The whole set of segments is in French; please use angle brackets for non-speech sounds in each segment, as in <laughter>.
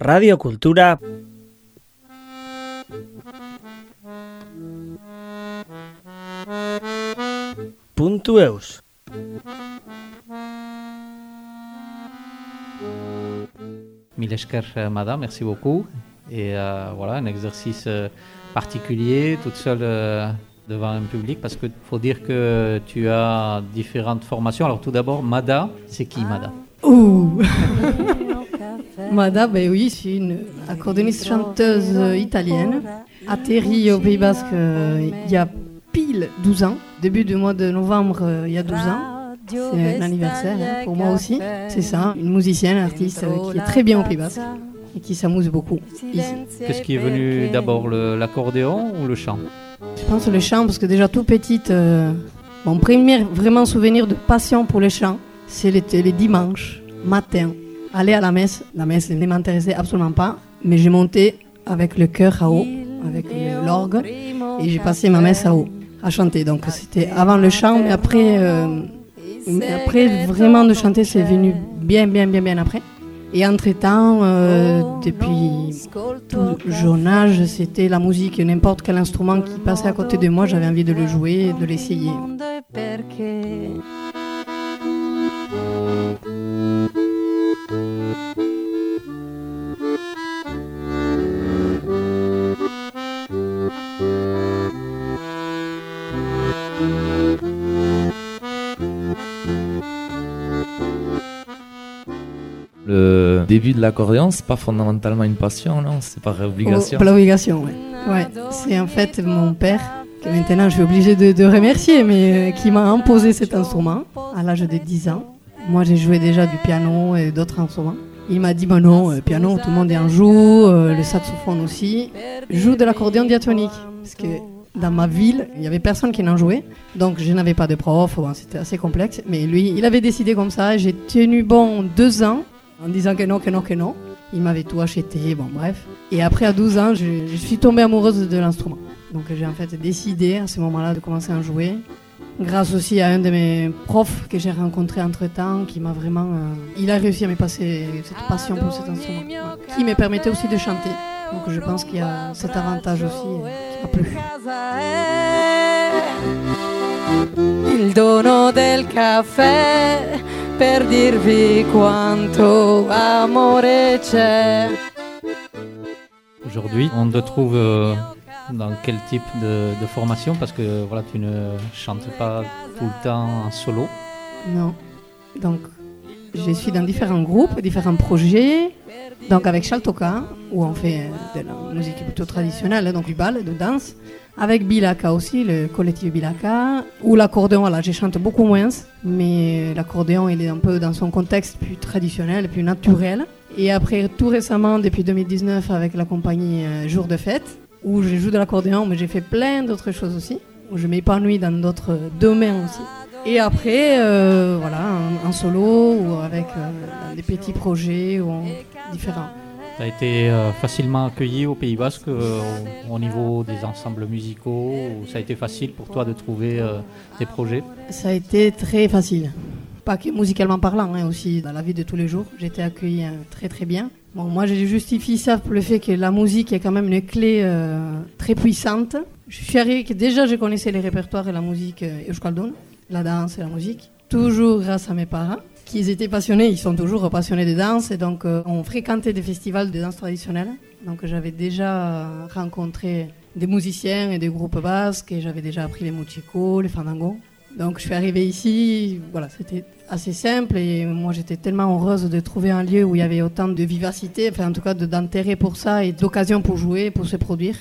Radio Cultura. Eus. Mille esker, euh, madame, merci beaucoup. Et euh, voilà, un exercice euh, particulier, toute seule euh, devant un public, parce qu'il faut dire que tu as différentes formations. Alors tout d'abord, Mada, c'est qui Mada? Ouh <laughs> Mada, ben oui, c'est une accordéoniste chanteuse italienne, atterrie au Pays Basque euh, il y a pile 12 ans, début du mois de novembre euh, il y a 12 ans. C'est un anniversaire hein, pour moi aussi. C'est ça, une musicienne, artiste euh, qui est très bien au Pays Basque et qui s'amuse beaucoup ici. Qu'est-ce qui est venu d'abord, l'accordéon ou le chant? Je pense le chant parce que déjà tout petite, mon premier vraiment souvenir de passion pour le chant, c'est les, les dimanches matin. Aller à la messe, la messe ne m'intéressait absolument pas, mais j'ai monté avec le cœur à eau, avec l'orgue, et j'ai passé ma messe à eau, à chanter. Donc c'était avant le chant, mais après, euh, mais après vraiment de chanter, c'est venu bien, bien, bien, bien après. Et entre-temps, euh, depuis tout jeune âge, c'était la musique, n'importe quel instrument qui passait à côté de moi, j'avais envie de le jouer, de l'essayer. Début de l'accordéon, c'est pas fondamentalement une passion, non C'est par obligation. Oh, par ouais. C'est en fait mon père, que maintenant je suis obligée de, remercier, mais euh, qui m'a imposé cet instrument à l'âge de 10 ans. Moi j'ai joué déjà du piano et d'autres instruments. Il m'a dit, bah non, euh, piano, tout le monde en joue, euh, le saxophone aussi. Joue de l'accordéon diatonique, parce que dans ma ville, il y avait personne qui n'en jouait, donc je n'avais pas de prof, c'était assez complexe. Mais lui, il avait décidé comme ça, j'ai tenu bon deux ans en disant que non, que non, que non. Il m'avait tout acheté, bon bref. Et après, à 12 ans, je, je suis tombée amoureuse de l'instrument. Donc j'ai en fait décidé à ce moment-là de commencer à en jouer. Grâce aussi à un de mes profs que j'ai rencontré entre-temps, qui m'a vraiment... euh, il a réussi à me passer cette passion pour cet instrument, ouais, qui me permettait aussi de chanter. Donc je pense qu'il y a cet avantage aussi euh, qui m'a plu. Il del caffè per dirvi quanto amore c'è. Aujourd'hui, on te trouve euh, dans quel type de, de formation? Parce que voilà, tu ne chantes pas tout le temps en solo. Non. Donc, je suis dans différents groupes, différents projets. Donc, avec Chaltoka, où on fait de la musique plutôt traditionnelle, donc du bal, de danse. Avec Bilaka aussi, le collectif Bilaka. Où l'accordéon, voilà, je chante beaucoup moins. Mais l'accordéon, il est un peu dans son contexte plus traditionnel, plus naturel. Et après, tout récemment, depuis 2019, avec la compagnie euh, Jour de Fête, où je joue de l'accordéon, mais j'ai fait plein d'autres choses aussi. Où je m'épanouis dans d'autres domaines aussi. Et après, euh, voilà, en, en solo ou avec euh, des petits projets ou en- différents. Tu as été euh, facilement accueilli au Pays Basque euh, au, au niveau des ensembles musicaux Ça a été facile pour toi de trouver tes projets? Ça a été très facile. Pas que musicalement parlant, hein, aussi dans la vie de tous les jours. J'ai été accueillie euh, très très bien. Bon, moi, je justifie ça pour le fait que la musique est quand même une clé très puissante. Je suis arrivée que déjà je connaissais les répertoires et la musique euh, euskaldun, la danse et la musique, toujours grâce à mes parents, qui étaient passionnés, ils sont toujours passionnés de danse, et donc euh, on fréquentait des festivals de danse traditionnelle. Donc j'avais déjà rencontré des musiciens et des groupes basques, et j'avais déjà appris les mochicos, les fandangos. Donc je suis arrivée ici, voilà, c'était assez simple et moi j'étais tellement heureuse de trouver un lieu où il y avait autant de vivacité, enfin en tout cas d'intérêt pour ça et d'occasion pour jouer, pour se produire,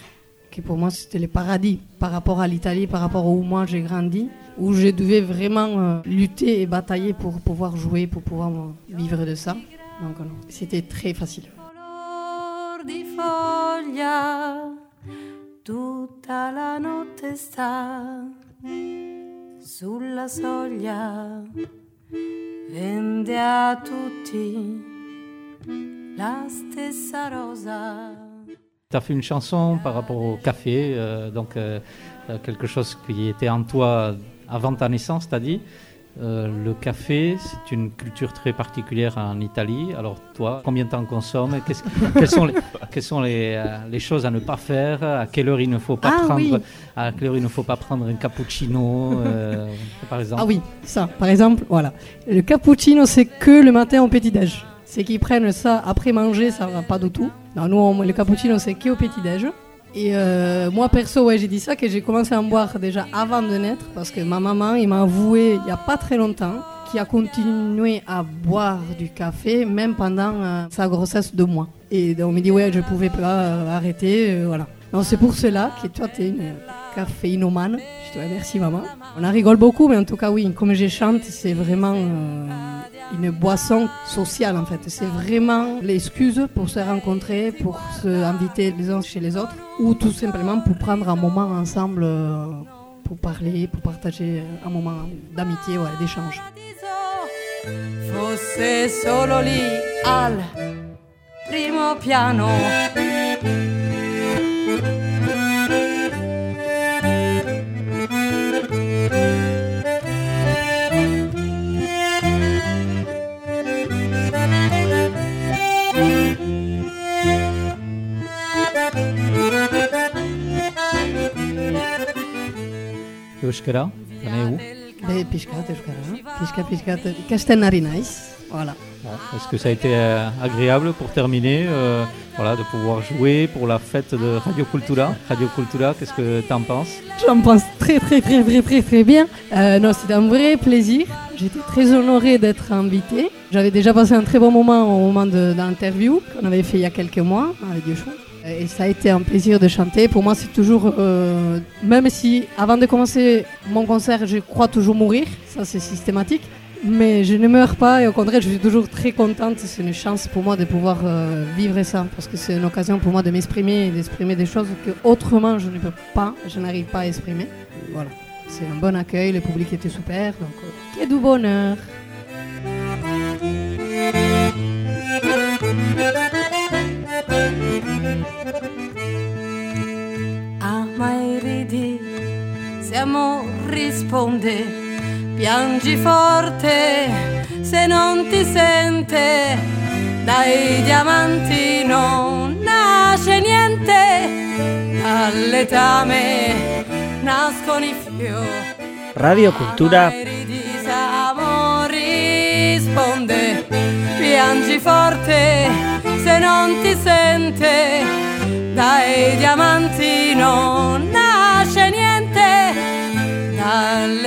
pour moi c'était le paradis par rapport à l'Italie, par rapport où moi j'ai grandi, où je devais vraiment euh, lutter et batailler pour pouvoir jouer, pour pouvoir euh, vivre de ça. Donc voilà, c'était très facile. Tutta la notte sta sulla soglia, vende a tutti la stessa rosa. Tu as fait une chanson par rapport au café, euh, donc euh, euh, quelque chose qui était en toi avant ta naissance, tu as dit. Euh, le café, c'est une culture très particulière en Italie. Alors toi, combien de temps consomme? Qu'est-ce- <laughs> Quelles sont, les, quelles sont les, les choses à ne pas faire? À quelle heure il ne faut pas Ah, prendre oui. À quelle heure il ne faut pas prendre un cappuccino, par exemple? Ah oui, ça, par exemple, voilà. Le cappuccino, c'est que le matin au petit-déj. C'est qu'ils prennent ça après manger, ça va pas du tout. Nous, le cappuccino, c'est que au petit-déj. Et euh, moi, perso, ouais, j'ai dit ça, que j'ai commencé à en boire déjà avant de naître, parce que ma maman, il m'a avoué il y a pas très longtemps qu'il a continué à boire du café, même pendant euh, sa grossesse de moi. Et on me dit, ouais, je pouvais pas euh, arrêter, voilà. C'est pour cela que toi, tu es une caféinomane. Je te merci, maman. On en rigole beaucoup, mais en tout cas, oui, comme je chante, c'est vraiment euh, une boisson sociale, en fait. C'est vraiment l'excuse pour se rencontrer, pour se inviter les uns chez les autres, ou tout simplement pour prendre un moment ensemble, euh, pour parler, pour partager un moment d'amitié, ouais, d'échange. primo piano. Euskara, naiz. Voilà. Bon, Est-ce que ça a été euh, agréable pour terminer euh, voilà, de pouvoir jouer pour la fête de Radio Cultura? Radio Cultura, qu'est-ce que tu en penses? J'en pense très très très très très très bien. Euh, non, c'était un vrai plaisir. J'étais très honorée d'être invitée. J'avais déjà passé un très bon moment au moment de, de l'interview qu'on avait fait il y a quelques mois avec Dieu Chaud. Et ça a été un plaisir de chanter. Pour moi, c'est toujours, euh, même si avant de commencer mon concert, je crois toujours mourir, ça c'est systématique. Mais je ne meurs pas et au contraire, je suis toujours très contente. C'est une chance pour moi de pouvoir euh, vivre ça parce que c'est une occasion pour moi de m'exprimer et d'exprimer des choses que autrement je ne peux pas, je n'arrive pas à exprimer. Voilà, c'est un bon accueil, le public était super, donc euh, que du bonheur. Se amor risponde, piangi forte se non ti sente, dai diamanti non nasce niente, dall'etame nascono i fiori. Radio Cultura. Risponde, piangi forte se non ti sente, dai diamanti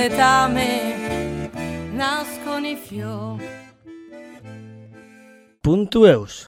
letame nascono i fiori. Punto Eus